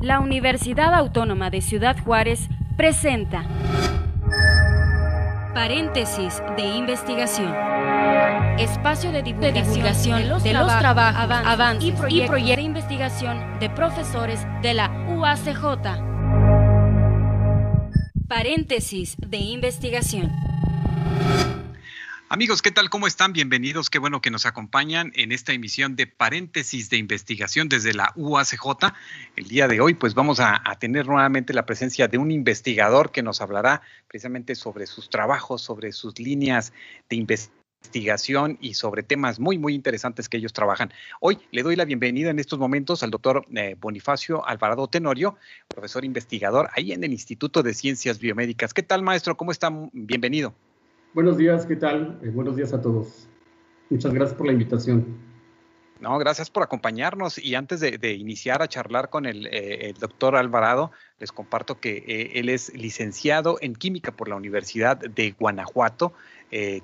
La Universidad Autónoma de Ciudad Juárez presenta Paréntesis de investigación. Espacio de divulgación, de los, trabajos, avances, y proyectos de investigación de profesores de la UACJ. Paréntesis de investigación. Amigos, ¿qué tal? ¿Cómo están? Bienvenidos. Qué bueno que nos acompañan en esta emisión de paréntesis de investigación desde la UACJ. El día de hoy, pues vamos a, tener nuevamente la presencia de un investigador que nos hablará precisamente sobre sus trabajos, sobre sus líneas de investigación y sobre temas muy, muy interesantes que ellos trabajan. Hoy le doy la bienvenida en estos momentos al doctor eh, Bonifacio Alvarado Tenorio, profesor investigador ahí en el Instituto de Ciencias Biomédicas. ¿Qué tal, maestro? ¿Cómo está? Bienvenido. Buenos días, ¿qué tal? Eh, buenos días a todos. Muchas gracias por la invitación. No, gracias por acompañarnos. Y antes de, iniciar a charlar con el, eh, doctor Alvarado, les comparto que eh, él es licenciado en química por la Universidad de Guanajuato.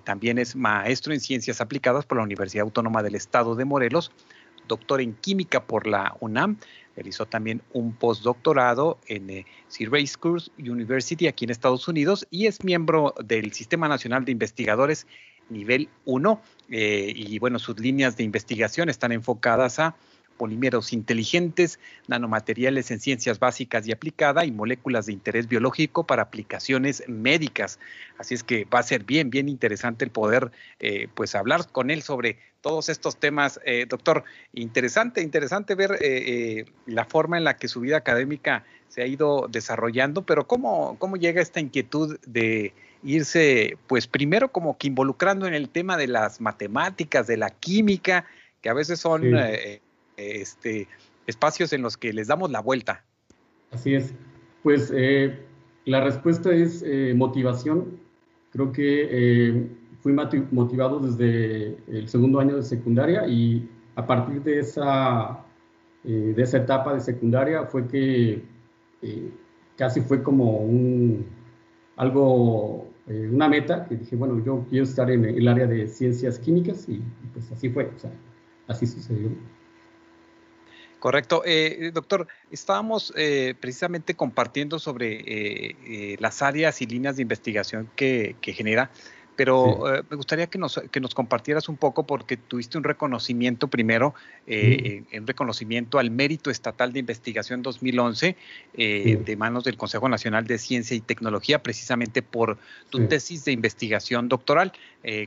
también es maestro en ciencias aplicadas por la Universidad Autónoma del Estado de Morelos, doctor en química por la UNAM Realizó también un postdoctorado en eh, Syracuse University aquí en Estados Unidos y es miembro del Sistema Nacional de Investigadores nivel 1. Eh, y bueno, sus líneas de investigación están enfocadas a polímeros inteligentes, nanomateriales en ciencias básicas y aplicada y moléculas de interés biológico para aplicaciones médicas. Así es que va a ser bien, bien interesante el poder eh, pues hablar con él sobre todos estos temas. Eh, doctor, interesante, interesante ver eh, la forma en la que su vida académica se ha ido desarrollando, pero ¿cómo, cómo llega esta inquietud de irse, pues primero como que involucrando en el tema de las matemáticas, de la química, que a veces son este, espacios en los que les damos la vuelta. Así es. Pues eh, la respuesta es eh, motivación. Creo que eh, fui motivado desde el segundo año de secundaria y a partir de esa, de esa etapa de secundaria fue que casi fue como un, algo, una meta que dije, bueno, yo quiero estar en el área de ciencias químicas y, pues así fue, así sucedió. Correcto. Eh, doctor, estábamos eh, precisamente compartiendo sobre eh, las áreas y líneas de investigación que, genera, pero me gustaría que nos, que nos compartieras un poco porque tuviste un reconocimiento primero, un reconocimiento al mérito estatal de investigación 2011 de manos del Consejo Nacional de Ciencia y Tecnología, precisamente por tu tesis de investigación doctoral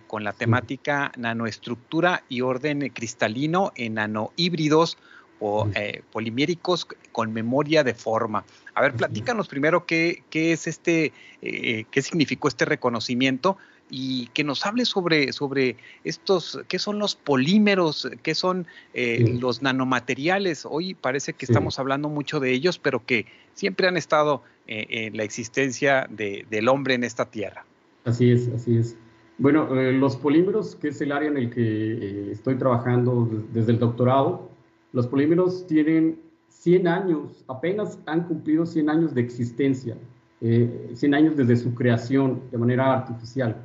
con la temática nanoestructura y orden cristalino en nanohíbridos o, eh, poliméricos con memoria de forma. A ver, platícanos primero qué, qué es este, eh, qué significó este reconocimiento y que nos hable sobre, sobre estos, qué son los polímeros, qué son eh, los nanomateriales. Hoy parece que estamos hablando mucho de ellos, pero que siempre han estado en la existencia del hombre en esta tierra. Así es, así es. Bueno, los polímeros, que es el área en el que estoy trabajando desde el doctorado, los polímeros tienen 100 años, apenas han cumplido 100 años de existencia, 100 eh, años desde su creación de manera artificial.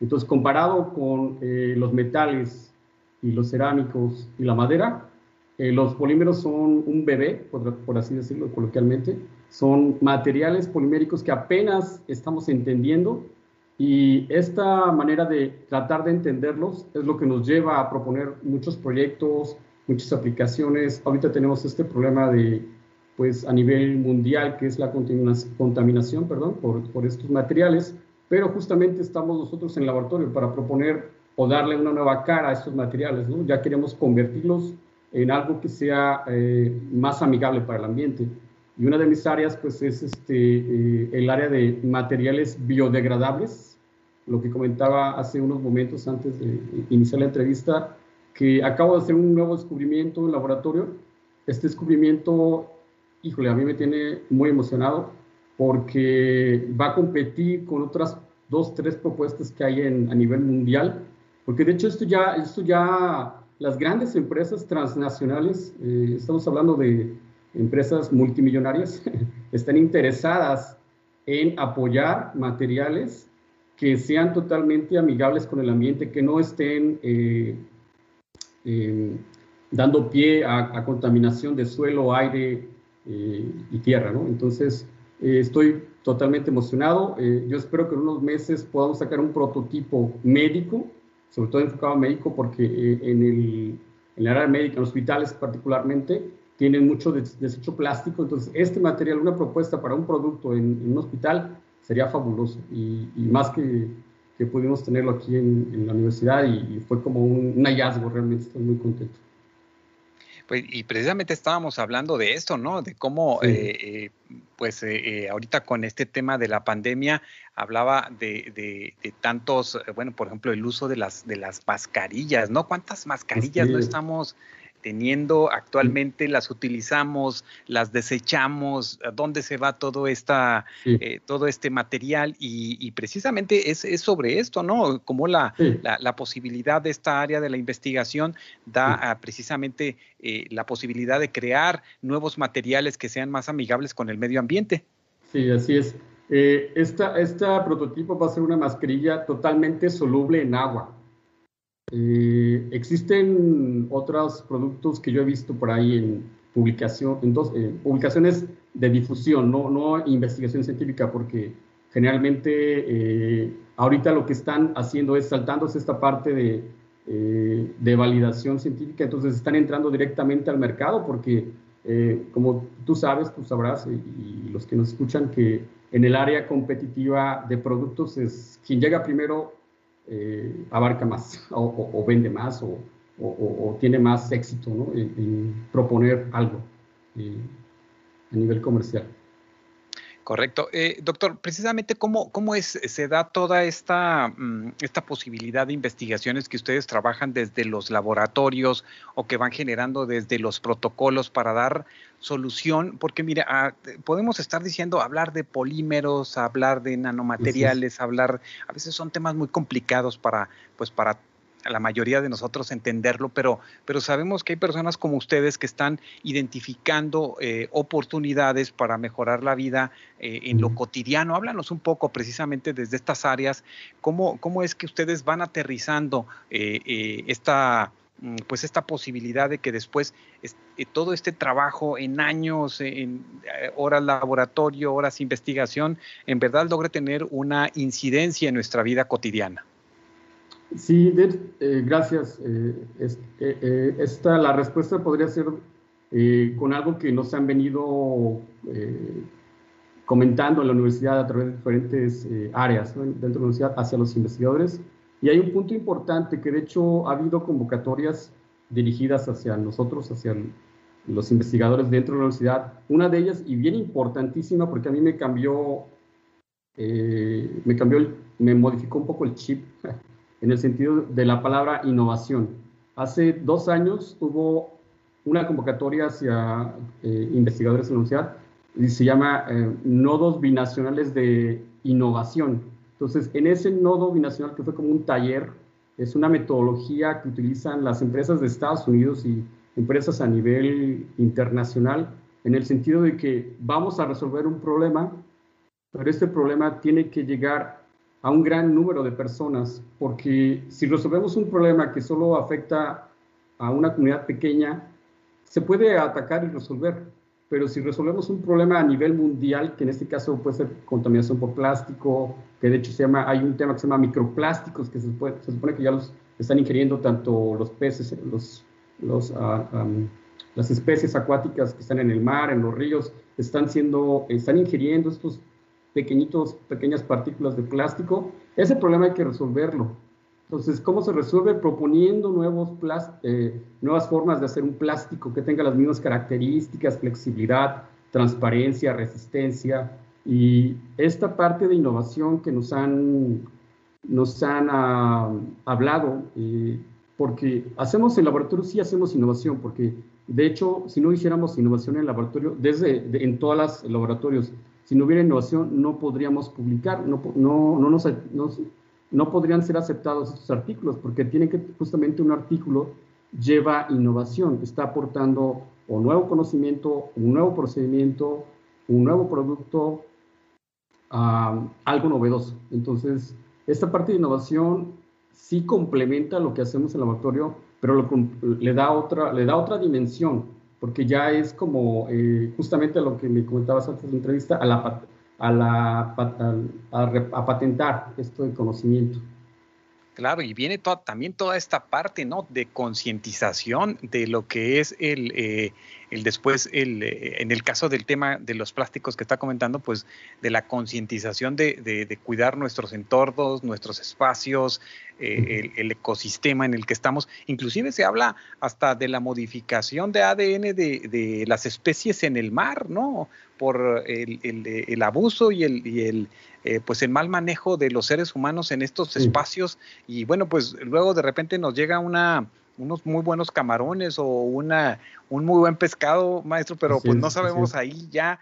Entonces, comparado con eh, los metales y los cerámicos y la madera, eh, los polímeros son un bebé, por, así decirlo coloquialmente, son materiales poliméricos que apenas estamos entendiendo y esta manera de tratar de entenderlos es lo que nos lleva a proponer muchos proyectos, muchas aplicaciones. Ahorita tenemos este problema de, pues a nivel mundial, que es la contaminación, perdón, por, por estos materiales, pero justamente estamos nosotros en el laboratorio para proponer o darle una nueva cara a estos materiales, ¿no? Ya queremos convertirlos en algo que sea eh, más amigable para el ambiente. Y una de mis áreas, pues, es este, eh, el área de materiales biodegradables, lo que comentaba hace unos momentos antes de iniciar la entrevista, que acabo de hacer un nuevo descubrimiento en laboratorio. Este descubrimiento, híjole, a mí me tiene muy emocionado porque va a competir con otras dos, tres propuestas que hay en, a nivel mundial, porque de hecho esto ya, esto ya las grandes empresas transnacionales, eh, estamos hablando de empresas multimillonarias, están interesadas en apoyar materiales que sean totalmente amigables con el ambiente, que no estén eh, eh, dando pie a, contaminación de suelo, aire y tierra, ¿no? Entonces, estoy totalmente emocionado. yo espero que en unos meses podamos sacar un prototipo médico, sobre todo enfocado a médico, porque en el, en área médica, en hospitales particularmente, tienen mucho desecho plástico, entonces este material, una propuesta para un producto en, un hospital sería fabuloso y, más que, que, pudimos tenerlo aquí en, la universidad y, fue como un, hallazgo, realmente estoy muy contento. Pues, y precisamente estábamos hablando de esto, ¿no? De cómo, eh, eh, pues eh, ahorita con este tema de la pandemia, hablaba de, de, de, tantos, bueno, por ejemplo, el uso de las, de las mascarillas, ¿no? ¿Cuántas mascarillas no estamos teniendo actualmente, las utilizamos, las desechamos, dónde se va todo, esta, eh, todo este material y, precisamente es, sobre esto, ¿no? Como la, la, posibilidad de esta área de la investigación da precisamente eh, la posibilidad de crear nuevos materiales que sean más amigables con el medio ambiente. Sí, así es. Eh, esta, esta prototipo va a ser una mascarilla totalmente soluble en agua. Eh, existen otros productos que yo he visto por ahí en publicación, en dos, eh, publicaciones de difusión, no, no investigación científica, porque generalmente eh, ahorita lo que están haciendo es saltándose esta parte de, de validación científica, entonces están entrando directamente al mercado porque, como tú sabes, tú sabrás, y, y los que nos escuchan, que en el área competitiva de productos es quien llega primero eh, abarca más o, vende más o, tiene más éxito en, proponer algo eh, a nivel comercial. Correcto. Eh, doctor, precisamente cómo, cómo es, se da toda esta, mm, esta posibilidad de investigaciones que ustedes trabajan desde los laboratorios o que van generando desde los protocolos para dar solución, porque mira, ah, podemos estar diciendo, hablar de polímeros, hablar de nanomateriales, hablar, a veces son temas muy complicados para, pues para la mayoría de nosotros entenderlo, pero, pero sabemos que hay personas como ustedes que están identificando eh, oportunidades para mejorar la vida eh, en lo cotidiano. Háblanos un poco precisamente desde estas áreas, cómo, cómo es que ustedes van aterrizando eh, esta mm, pues esta posibilidad de que después todo este trabajo en años, en horas laboratorio, horas investigación, en verdad logre tener una incidencia en nuestra vida cotidiana. Sí, eh, gracias. Eh, eh, esta, la respuesta podría ser con algo que nos han venido comentando en la universidad a través de diferentes áreas dentro de la universidad hacia los investigadores. Y hay un punto importante que de hecho ha habido convocatorias dirigidas hacia nosotros, hacia los investigadores dentro de la universidad. Una de ellas, y bien importantísima, porque a mí me cambió, me cambió, me modificó un poco el chip en el sentido de la palabra innovación. Hace dos años hubo una convocatoria hacia eh, investigadores de la universidad y se llama eh, Nodos Binacionales de Innovación. Entonces, en ese nodo binacional, que fue como un taller, es una metodología que utilizan las empresas de Estados Unidos y empresas a nivel internacional, en el sentido de que vamos a resolver un problema, pero este problema tiene que llegar a un gran número de personas, porque si resolvemos un problema que solo afecta a una comunidad pequeña, se puede atacar y resolver, pero si resolvemos un problema a nivel mundial, que en este caso puede ser contaminación por plástico, que de hecho se llama, hay un tema que se llama microplásticos, que se, supone que ya los están ingiriendo tanto los peces, los, ah, las especies acuáticas que están en el mar, en los ríos, están, siendo, están ingiriendo estos pequeñitos, pequeñas partículas de plástico, ese problema hay que resolverlo. Entonces, ¿cómo se resuelve? Proponiendo nuevos eh, nuevas formas de hacer un plástico que tenga las mismas características, flexibilidad, transparencia, resistencia. Y esta parte de innovación que nos han, nos han ah, hablado, eh, porque hacemos en laboratorio, sí hacemos innovación, porque de hecho, si no hiciéramos innovación en el laboratorio, desde en todos los laboratorios, si no hubiera innovación, no podríamos publicar, no, no, no, nos, no, podrían ser aceptados estos artículos, porque tiene que justamente un artículo lleva innovación, está aportando un nuevo conocimiento, un nuevo procedimiento, un nuevo producto, algo novedoso. Entonces, esta parte de innovación sí complementa lo que hacemos en el laboratorio, pero le, da otra, le da otra dimensión porque ya es como eh, justamente lo que me comentabas antes de la entrevista, a, la, a, la, a, patentar esto de conocimiento. Claro, y viene también toda esta parte, ¿no? De concientización de lo que es el, eh, el después, el, eh, en el caso del tema de los plásticos que está comentando, pues de la concientización de, de, cuidar nuestros entornos, nuestros espacios, eh, el, ecosistema en el que estamos. Inclusive se habla hasta de la modificación de ADN de, de las especies en el mar, ¿no? Por el, el abuso y el, y el eh, pues el mal manejo de los seres humanos en estos espacios y bueno, pues luego de repente nos llega una unos muy buenos camarones o una un muy buen pescado, maestro, pero pues no sabemos ahí ya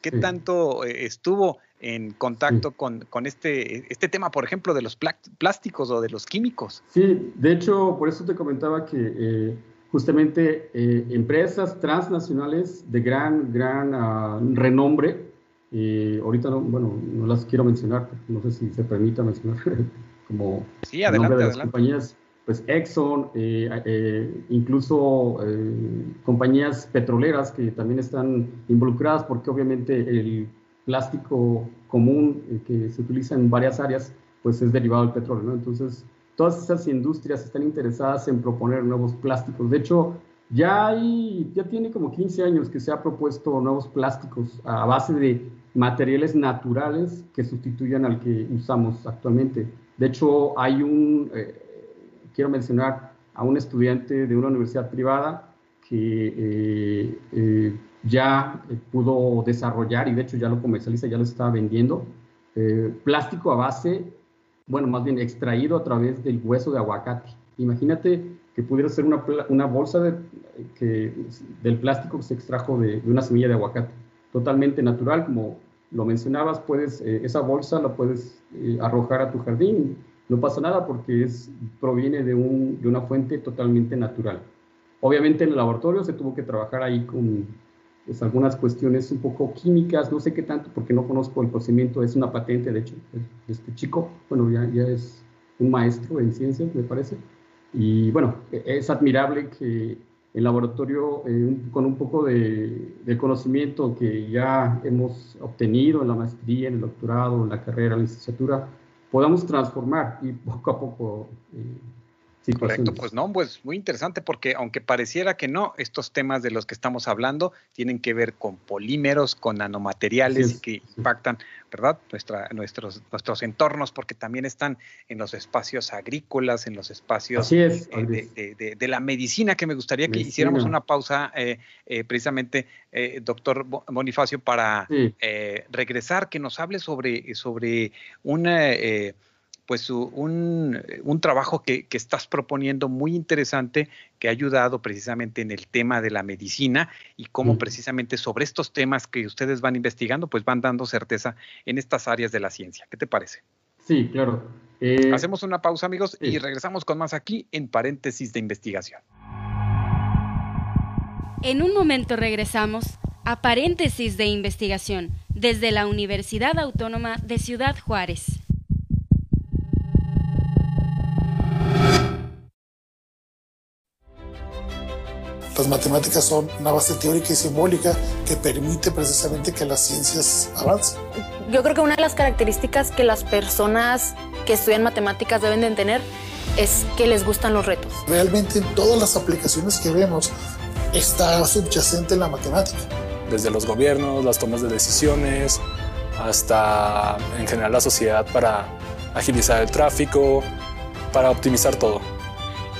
qué tanto eh, estuvo en contacto con, con, este, este tema, por ejemplo, de los plásticos o de los químicos. Sí, de hecho, por eso te comentaba que eh, justamente empresas transnacionales de gran, gran ah, renombre y ahorita no, bueno, no las quiero mencionar, no sé si se permita mencionar como sí, adelante, de las compañías, pues Exxon, eh, eh, incluso eh, compañías petroleras que también están involucradas porque obviamente el plástico común que se utiliza en varias áreas, pues es derivado del petróleo, ¿no? Entonces, todas esas industrias están interesadas en proponer nuevos plásticos. De hecho, ya hay, ya tiene como 15 años que se ha propuesto nuevos plásticos a base de materiales naturales que sustituyan al que usamos actualmente. De hecho, hay un, eh, quiero mencionar a un estudiante de una universidad privada que eh, eh, ya pudo desarrollar y de hecho ya lo comercializa, ya lo está vendiendo, plástico a base, bueno, más bien extraído a través del hueso de aguacate. Imagínate que pudiera ser una, una bolsa de, que, del plástico que se extrajo de, de una semilla de aguacate, totalmente natural, como lo mencionabas, puedes, eh, esa bolsa la puedes eh, arrojar a tu jardín, no pasa nada porque es, proviene de, un, de, una fuente totalmente natural. Obviamente en el laboratorio se tuvo que trabajar ahí con pues, algunas cuestiones un poco químicas, no sé qué tanto porque no conozco el procedimiento, es una patente de hecho, este chico, bueno, ya, ya es un maestro en ciencias, me parece, y bueno, es admirable que el laboratorio eh, con un poco de, conocimiento que ya hemos obtenido en la maestría, en el doctorado, en la carrera, en la licenciatura, podamos transformar y poco a poco eh, Correcto, pues no, pues muy interesante porque aunque pareciera que no, estos temas de los que estamos hablando tienen que ver con polímeros, con nanomateriales que impactan, ¿verdad? Nuestra, nuestros, nuestros entornos porque también están en los espacios agrícolas, en los espacios eh, de, la medicina, que me gustaría que hiciéramos una pausa eh, eh, precisamente, doctor Bonifacio, para regresar, que nos hable sobre, sobre una pues un, un trabajo que, que, estás proponiendo muy interesante que ha ayudado precisamente en el tema de la medicina y cómo precisamente sobre estos temas que ustedes van investigando, pues van dando certeza en estas áreas de la ciencia. ¿Qué te parece? Sí, claro. Eh, Hacemos una pausa, amigos, y regresamos con más aquí en paréntesis de investigación. En un momento regresamos a paréntesis de investigación desde la Universidad Autónoma de Ciudad Juárez. Las matemáticas son una base teórica y simbólica que permite precisamente que las ciencias avancen. Yo creo que una de las características que las personas que estudian matemáticas deben de tener es que les gustan los retos. Realmente en todas las aplicaciones que vemos está subyacente la matemática. Desde los gobiernos, las tomas de decisiones, hasta en general la sociedad para agilizar el tráfico, para optimizar todo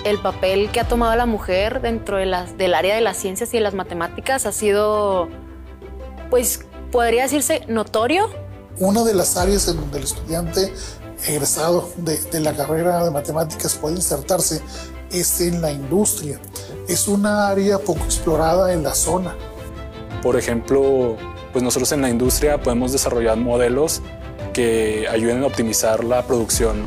el papel que ha tomado la mujer dentro de las, del área de las ciencias y de las matemáticas ha sido, pues, podría decirse notorio. Una de las áreas en donde el estudiante egresado de, de la carrera de matemáticas puede insertarse es en la industria. Es una área poco explorada en la zona. Por ejemplo, pues nosotros en la industria podemos desarrollar modelos que ayuden a optimizar la producción.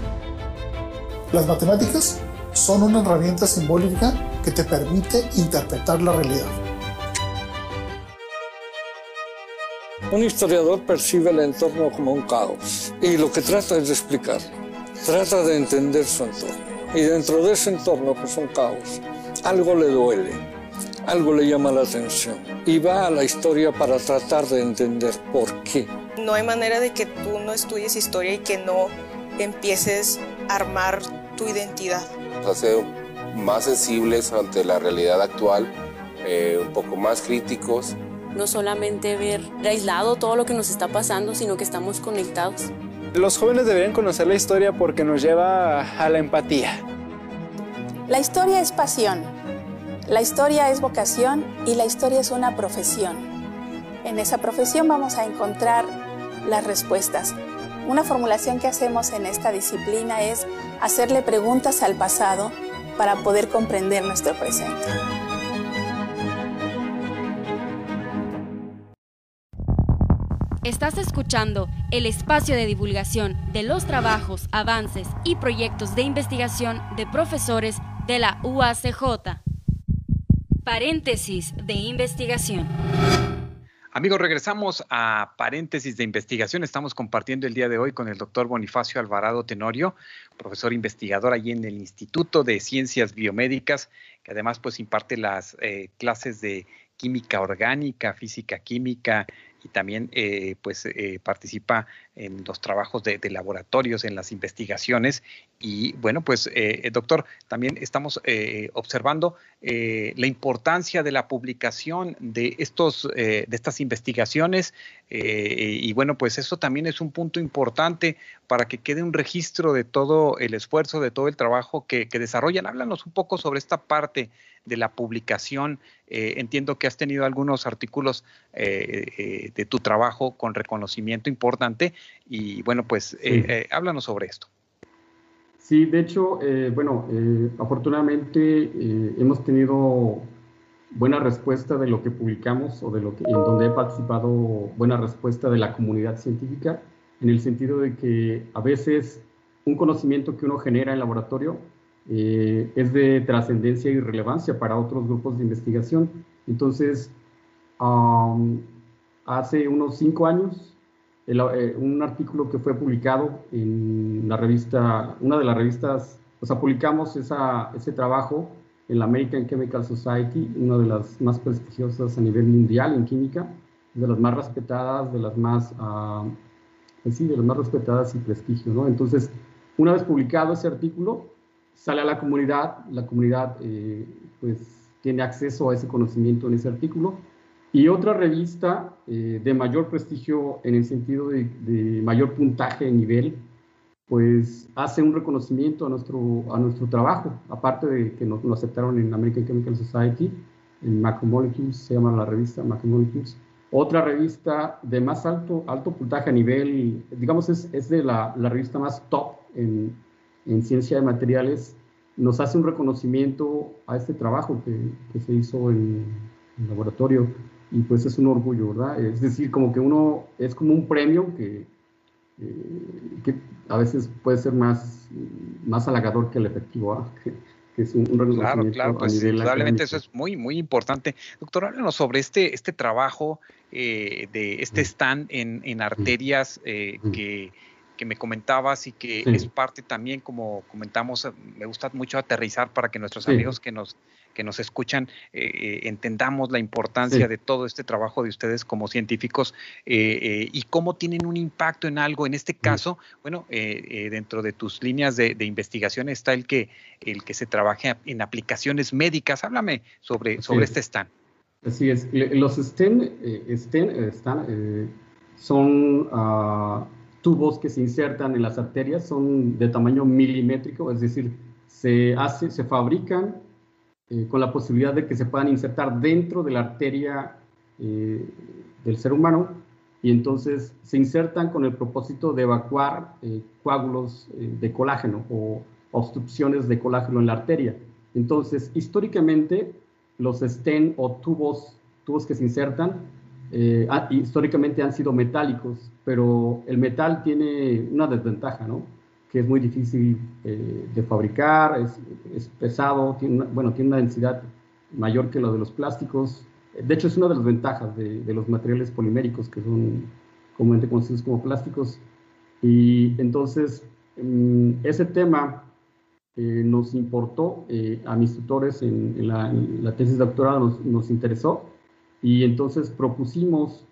Las matemáticas son una herramienta simbólica que te permite interpretar la realidad. Un historiador percibe el entorno como un caos y lo que trata es de explicarlo. Trata de entender su entorno. Y dentro de ese entorno, que es un caos, algo le duele. algo le llama la atención y va a la historia para tratar de entender por qué. No hay manera de que tú no estudies historia y que no empieces a armar tu identidad. Hacer más sensibles ante la realidad actual, eh, un poco más críticos. No solamente ver aislado todo lo que nos está pasando, sino que estamos conectados. Los jóvenes deberían conocer la historia porque nos lleva a la empatía. La historia es pasión, la historia es vocación y la historia es una profesión. En esa profesión vamos a encontrar las respuestas. Una formulación que hacemos en esta disciplina es hacerle preguntas al pasado para poder comprender nuestro presente. Estás escuchando el espacio de divulgación de los trabajos, avances y proyectos de investigación de profesores de la UACJ. Paréntesis de investigación. Amigos, regresamos a paréntesis de investigación. Estamos compartiendo el día de hoy con el doctor Bonifacio Alvarado Tenorio, profesor investigador allí en el Instituto de Ciencias Biomédicas, que además pues imparte las eh, clases de química orgánica, física química, y también eh, pues eh, participa en los trabajos de, laboratorios, en las investigaciones. Y bueno, pues eh, doctor, también estamos observando la importancia de la publicación de, estos, de estas investigaciones y bueno, pues eso también es un punto importante para que quede un registro de todo el esfuerzo, de todo el trabajo que, que desarrollan. Háblanos un poco sobre esta parte de la publicación. entiendo que has tenido algunos artículos de tu trabajo con reconocimiento importante y bueno, pues eh, eh, háblanos sobre esto. Sí, de hecho, eh, bueno, afortunadamente hemos tenido buena respuesta de lo que publicamos o de lo que en donde he participado, buena respuesta de la comunidad científica, en el sentido de que a veces un conocimiento que uno genera en laboratorio es de trascendencia y relevancia para otros grupos de investigación. Entonces, hace unos cinco años eh, un artículo que fue publicado en la revista, una de las revistas, o sea, publicamos ese trabajo en la American Chemical Society, una de las más prestigiosas a nivel mundial en química, de las más respetadas, de las más, uh, sí, de las más respetadas y prestigio, ¿no? Entonces, una vez publicado ese artículo, sale a la comunidad, la comunidad eh, pues tiene acceso a ese conocimiento en ese artículo, y otra revista eh, de mayor prestigio en el sentido de, mayor puntaje de nivel, pues hace un reconocimiento a nuestro, a nuestro trabajo, aparte de que nos lo aceptaron en American Chemical Society, en Macromolecules, se llama la revista Macromolecules. Otra revista de más alto, alto puntaje a nivel, digamos, es, es de la, la, revista más top en, en, ciencia de materiales, nos hace un reconocimiento a este trabajo que, que se hizo en el laboratorio y pues es un orgullo, ¿verdad? Es decir, como que uno es como un premio que, eh, que a veces puede ser más, más halagador que el efectivo, ¿ah? que, es un, Claro, claro, pues indudablemente eso es muy, muy importante. Doctor, háblanos sobre este, este trabajo eh, de este stand en, en arterias eh, que que me comentabas y que es parte también, como comentamos, me gusta mucho aterrizar para que nuestros amigos que nos, que nos escuchan eh, eh, entendamos la importancia de todo este trabajo de ustedes como científicos eh, y cómo tienen un impacto en algo. En este caso, bueno, dentro de tus líneas de, investigación está el que, el que se trabaje en aplicaciones médicas. Háblame sobre, sobre este stand. Así es. Los STEM, STEM son... Uh, tubos que se insertan en las arterias son de tamaño milimétrico, es decir, se, hace, se fabrican eh, con la posibilidad de que se puedan insertar dentro de la arteria eh, del ser humano y entonces se insertan con el propósito de evacuar eh, coágulos de colágeno o obstrucciones de colágeno en la arteria. Entonces, históricamente, los stent o tubos, tubos que se insertan históricamente han sido metálicos, pero el metal tiene una desventaja, ¿no? Que es muy difícil eh, de fabricar, es, pesado, tiene una, bueno, tiene una densidad mayor que la de los plásticos. De hecho, es una de las ventajas de, los materiales poliméricos, que son comúnmente conocidos como plásticos. Y entonces, mm, ese tema nos importó, a mis tutores en, la, tesis doctoral nos, nos, interesó, y entonces propusimos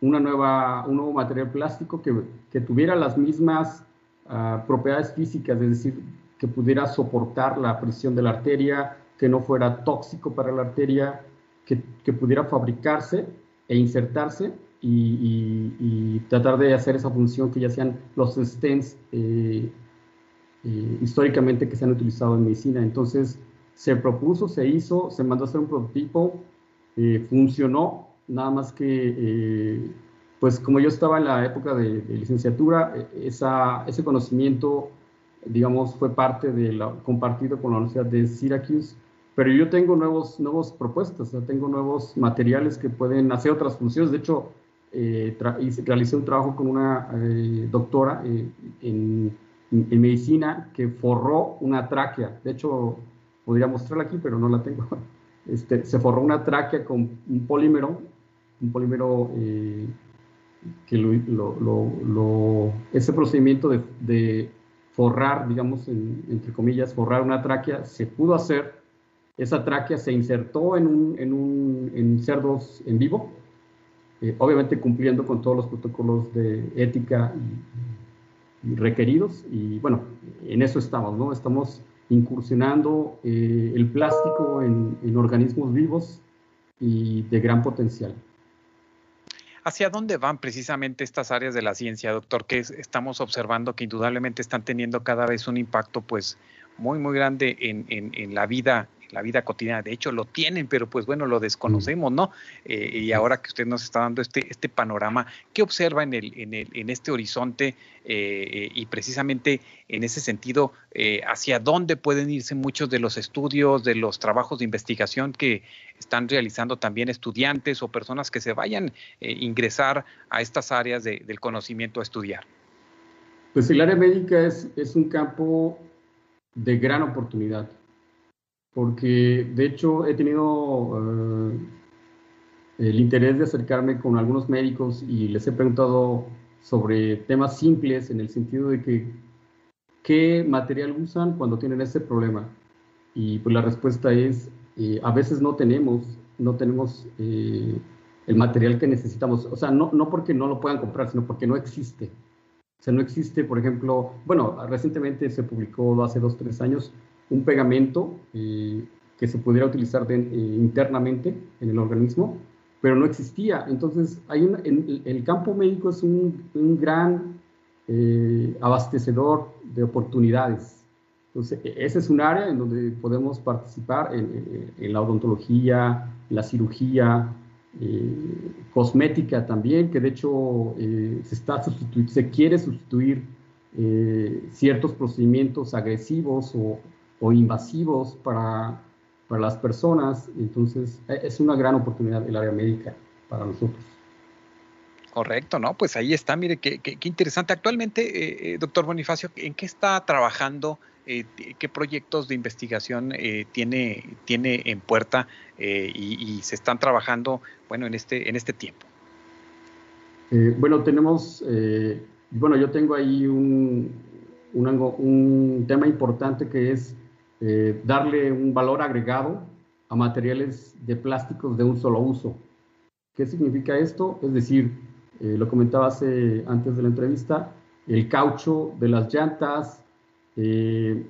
una nueva, un nuevo material plástico que, que tuviera las mismas uh, propiedades físicas, es decir, que pudiera soportar la presión de la arteria, que no fuera tóxico para la arteria, que, que pudiera fabricarse e insertarse y, y, tratar de hacer esa función que ya sean los stents eh, eh, históricamente que se han utilizado en medicina. Entonces se propuso, se hizo, se mandó a hacer un prototipo, eh, funcionó, nada más que, pues como yo estaba en la época de, licenciatura, esa, ese conocimiento digamos, fue parte compartido con la Universidad de Syracuse, pero yo tengo nuevos, nuevos propuestas, tengo nuevos materiales que pueden hacer otras funciones. De hecho, eh, realicé un trabajo con una eh, doctora eh, en, medicina que forró una tráquea. De hecho, podría mostrarla aquí, pero no la tengo. Este, se forró una tráquea con un polímero, un polímero que lo, lo, ese procedimiento de, forrar, digamos, entre comillas, forrar una tráquea, se pudo hacer. Esa tráquea se insertó en, un, en, cerdos en vivo, eh, obviamente cumpliendo con todos los protocolos de ética requeridos. Y bueno, en eso estamos, ¿no? Estamos incursionando eh, el plástico en organismos vivos y de gran potencial. ¿Hacia dónde van precisamente estas áreas de la ciencia, doctor? Que estamos observando que indudablemente están teniendo cada vez un impacto pues muy, muy grande en, en la vida la vida cotidiana. De hecho, lo tienen, pero pues bueno, lo desconocemos, ¿no? Eh, y ahora que usted nos está dando este, este panorama, ¿qué observa en, el, en, el, en este horizonte eh, y precisamente en ese sentido, eh, hacia dónde pueden irse muchos de los estudios, de los trabajos de investigación que están realizando también estudiantes o personas que se vayan a ingresar a estas áreas del conocimiento a estudiar? Pues el área médica es, es un campo de gran oportunidad porque de hecho he tenido eh, el interés de acercarme con algunos médicos y les he preguntado sobre temas simples en el sentido de que qué material usan cuando tienen ese problema. Y pues la respuesta es, eh, a veces no tenemos, no tenemos eh, el material que necesitamos. O sea, no, no porque no lo puedan comprar, sino porque no existe. O sea, no existe, por ejemplo, bueno, recientemente se publicó hace dos, tres años un pegamento eh, que se pudiera utilizar eh, internamente en el organismo, pero no existía. Entonces, hay en, el campo médico es un, gran eh, abastecedor de oportunidades. Entonces, e, ese es un área en donde podemos participar en, la odontología, la cirugía, cosmética también, que de hecho se, está se quiere sustituir ciertos procedimientos agresivos o, o invasivos para, para las personas. Entonces, e, es una gran oportunidad el área médica para nosotros. Correcto, ¿no? Pues ahí está, mire, qué, qué, interesante. Actualmente, eh, eh, doctor Bonifacio, ¿en qué está trabajando? Eh, ¿Qué proyectos de investigación tiene, tiene en puerta y, se están trabajando, bueno, en este, en este tiempo? bueno, tenemos, bueno, yo tengo ahí un, un, un tema importante que es eh, darle un valor agregado a materiales de plásticos de un solo uso. ¿Qué significa esto? Es decir, eh, lo comentaba hace, antes de la entrevista, el caucho de las llantas, eh,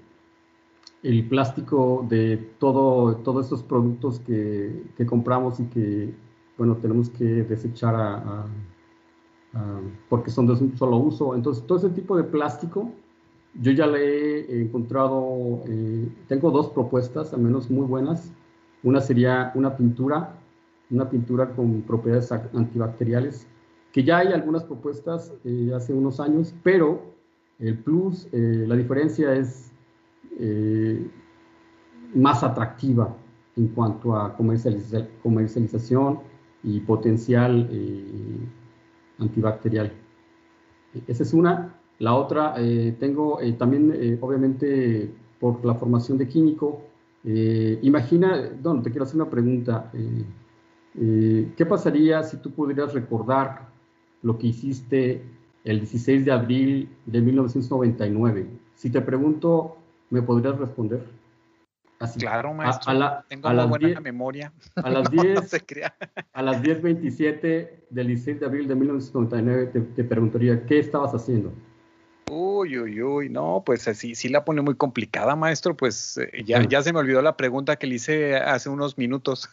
el plástico de todo, todos estos productos que, que, compramos y que, bueno, tenemos que desechar porque son de un solo uso. Entonces, todo ese tipo de plástico yo ya le he encontrado, eh, tengo dos propuestas, al menos muy buenas. Una sería una pintura, una pintura con propiedades antibacteriales, que ya hay algunas propuestas eh, hace unos años, pero el plus, eh, la diferencia es más atractiva en cuanto a comercialización y potencial antibacterial. Esa es una. La otra, eh, tengo eh, también, eh, obviamente, por la formación de químico, imagina, no, te quiero hacer una pregunta. ¿Qué pasaría si tú pudieras recordar lo que hiciste el 16 de abril de 1999? Si te pregunto ¿Me podrías responder? Así, claro, maestro. A, Tengo una buena memoria. A las 10, a las 10.27 del 16 de abril de 1999 te, te, preguntaría, ¿qué estabas haciendo? Uy, uy, uy, no, pues sí, sí la pone muy complicada, maestro, pues eh, ya, ya se me olvidó la pregunta que le hice hace unos minutos.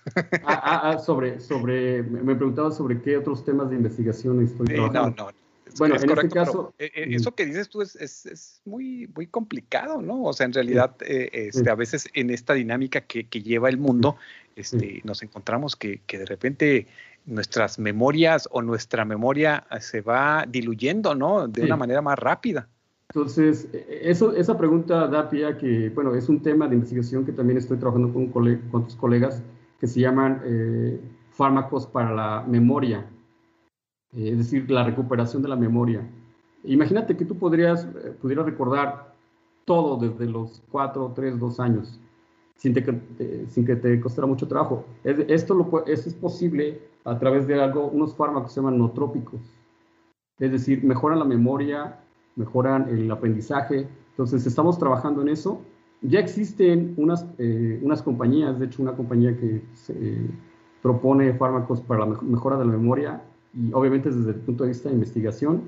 Ah, ah, ah, sobre, sobre, me preguntaba sobre qué otros temas de investigación estoy trabajando. no, no, bueno, en este caso. Eh, eh, eso que dices tú es, es, es, muy, muy complicado, ¿no? O sea, en realidad, eh, este, a veces en esta dinámica que, que lleva el mundo, este, nos encontramos que, que, de repente nuestras memorias o nuestra memoria se va diluyendo, ¿no? De una manera más rápida. Entonces, eso, esa pregunta da pie a que, bueno, es un tema de investigación que también estoy trabajando con, tus colegas que se llaman fármacos para la memoria. Eh, es decir, la recuperación de la memoria. Imagínate que tú podrías, eh, pudieras recordar todo desde los 4, 3, 2 años, sin, sin que te costara mucho trabajo. esto, lo, es posible a través de algo, unos fármacos que se llaman nootrópicos. Es decir, mejoran la memoria, mejoran el aprendizaje. Entonces, estamos trabajando en eso. Ya existen unas, eh, unas compañías, de hecho, una compañía que propone fármacos para la mejora de la memoria y obviamente desde el punto de vista de investigación.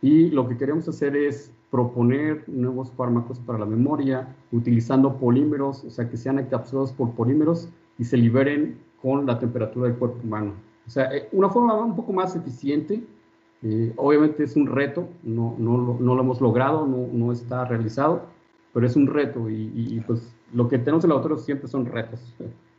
Y lo que queremos hacer es proponer nuevos fármacos para la memoria utilizando polímeros, o sea, que sean encapsulados por polímeros y se liberen con la temperatura del cuerpo humano. O sea, eh, una forma un poco más eficiente. Eh, obviamente es un reto, no, no, no, lo hemos logrado, no, no, está realizado, pero es un reto y, y, pues lo que tenemos en el laboratorio siempre son retos.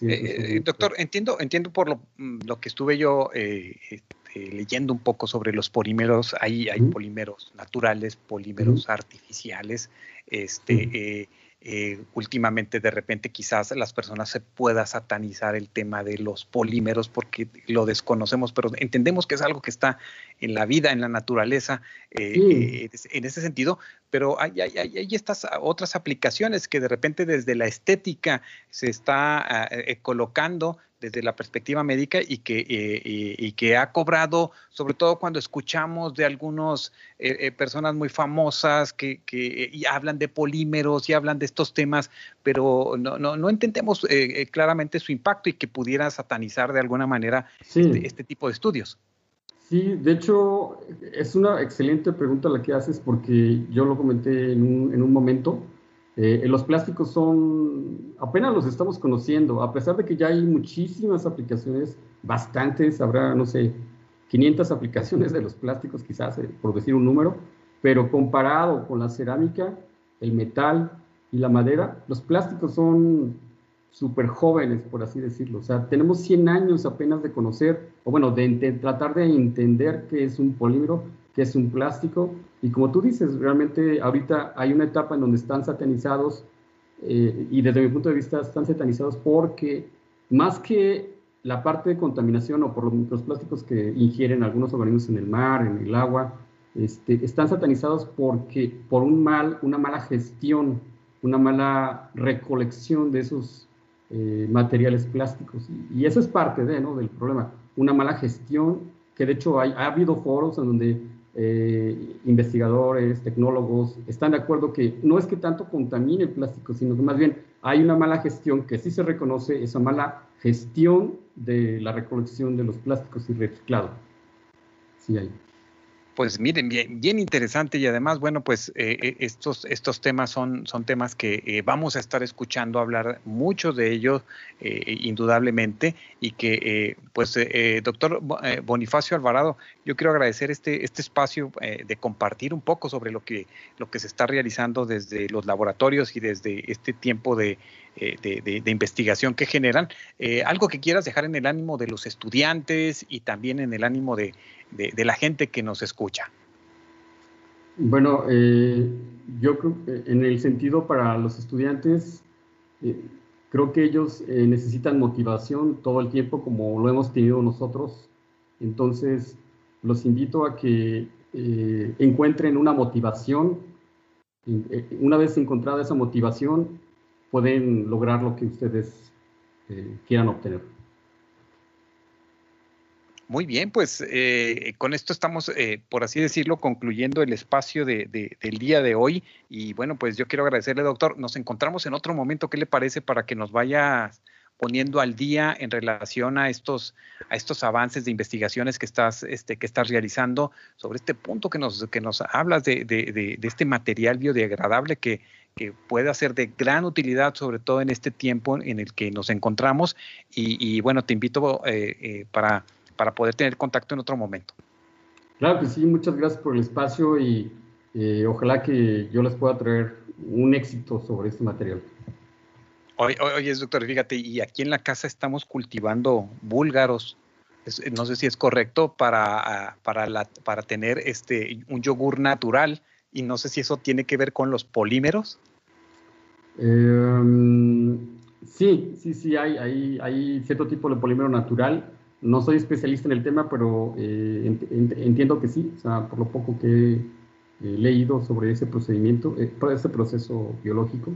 Eh, eh, doctor, entiendo, entiendo por lo, mm, lo que estuve yo eh, este, leyendo un poco sobre los polímeros. Hay, hay polímeros naturales, polímeros artificiales. Este, eh, últimamente de repente quizás las personas se pueda satanizar el tema de los polímeros porque lo desconocemos, pero entendemos que es algo que está en la vida, en la naturaleza, eh, eh, en ese sentido, pero hay, hay, hay, estas otras aplicaciones que de repente desde la estética se está ah, colocando desde la perspectiva médica y que, eh, y, que ha cobrado, sobre todo cuando escuchamos de algunas eh, eh, personas muy famosas que, que y hablan de polímeros y hablan de estos temas, pero no, no, no entendemos claramente su impacto y que pudiera satanizar de alguna manera este, este tipo de estudios. Sí, de hecho, es una excelente pregunta la que haces porque yo lo comenté en un, en un momento. Eh, los plásticos son, apenas los estamos conociendo, a pesar de que ya hay muchísimas aplicaciones, bastantes, habrá, no sé, 500 aplicaciones de los plásticos, quizás, eh, por decir un número, pero comparado con la cerámica, el metal y la madera, los plásticos son súper jóvenes, por así decirlo. O sea, tenemos 100 años apenas de conocer, o bueno, de, tratar de entender qué es un polímero, qué es un plástico, y como tú dices, realmente ahorita hay una etapa en donde están satanizados eh, y desde mi punto de vista están satanizados porque más que la parte de contaminación o por los microplásticos que ingieren algunos organismos en el mar, en el agua, este, están satanizados porque por un mal, una mala gestión, una mala recolección de esos eh, materiales plásticos. Y, eso es parte de, ¿no? del problema, una mala gestión, que de hecho hay, ha habido foros en donde eh, investigadores, tecnólogos, están de acuerdo que no es que tanto contamine el plástico, sino que más bien hay una mala gestión que sí se reconoce, esa mala gestión de la recolección de los plásticos y reciclado. Sí hay. Pues miren, bien, bien interesante y además, bueno, pues eh, eh, estos, estos temas son, son temas que eh, vamos a estar escuchando hablar mucho de ellos, indudablemente, y que, pues, doctor Bonifacio Alvarado, yo quiero agradecer este, este espacio de compartir un poco sobre lo que, lo que se está realizando desde los laboratorios y desde este tiempo de, de, investigación que generan. algo que quieras dejar en el ánimo de los estudiantes y también en el ánimo de, la gente que nos escucha? Bueno, eh, yo creo en el sentido para los estudiantes, eh, creo que ellos eh, necesitan motivación todo el tiempo como lo hemos tenido nosotros. Entonces, los invito a que encuentren una motivación. Una vez encontrada esa motivación, pueden lograr lo que ustedes quieran obtener. Muy bien, pues eh, con esto estamos, eh, por así decirlo, concluyendo el espacio de, del día de hoy. Y bueno, pues yo quiero agradecerle, doctor. Nos encontramos en otro momento. ¿Qué le parece para que nos vaya poniendo al día en relación a estos, a estos avances de investigaciones que estás, este, que estás realizando sobre este punto que nos, que nos hablas de, de este material biodegradable que, que puede ser de gran utilidad, sobre todo en este tiempo en el que nos encontramos. Y, bueno, te invito eh, para para poder tener contacto en otro momento. Claro que sí, muchas gracias por el espacio y eh, ojalá que yo les pueda traer un éxito sobre este material. Oye, oye, doctor, fíjate, y aquí en la casa estamos cultivando búlgaros. no sé si es correcto para, ah, para, la, para tener este, un yogur natural y no sé si eso tiene que ver con los polímeros. Em, sí, sí, sí, hay, hay, hay cierto tipo de polímero natural no soy especialista en el tema, pero eh, entiendo que sí, o sea, por lo poco que he leído sobre ese procedimiento, eh, ese proceso biológico,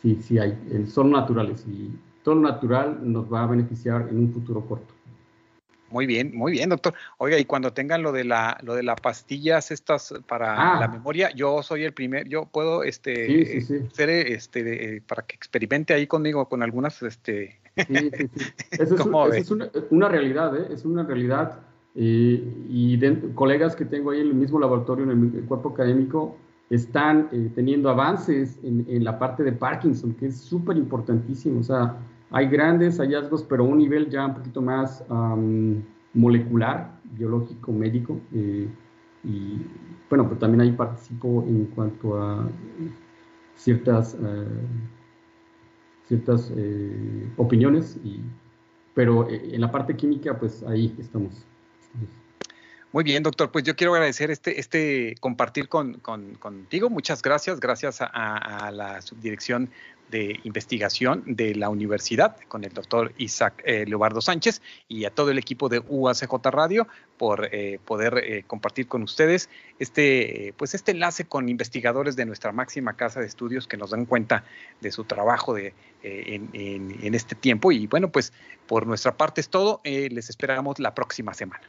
sí, sí hay, son naturales y todo lo natural nos va a beneficiar en un futuro corto. Muy bien, muy bien, doctor. Oiga, y cuando tengan lo de la, lo de las pastillas estas para ah. la memoria, yo soy el primer, yo puedo este ser este para que experimente ahí conmigo con algunas este Sí, sí, sí. Eso es, una, realidad, ¿eh? es una realidad. Eh, y colegas que tengo ahí en el mismo laboratorio, en el, cuerpo académico, están eh, teniendo avances en, en, la parte de Parkinson, que es súper importantísimo. O sea, hay grandes hallazgos, pero a un nivel ya un poquito más molecular, biológico, médico. Eh, y bueno, pero también ahí participo en cuanto a ciertas ciertas eh, opiniones, y, pero eh, en la parte química, pues ahí estamos. Muy bien, doctor. Pues yo quiero agradecer este, este compartir con, contigo. Muchas gracias. Gracias a la subdirección de investigación de la universidad con el doctor Isaac eh, Leobardo Sánchez y a todo el equipo de UACJ Radio por eh, poder eh, compartir con ustedes este, pues este enlace con investigadores de nuestra máxima casa de estudios que nos dan cuenta de su trabajo de, en, en este tiempo. Y bueno, pues por nuestra parte es todo. les esperamos la próxima semana.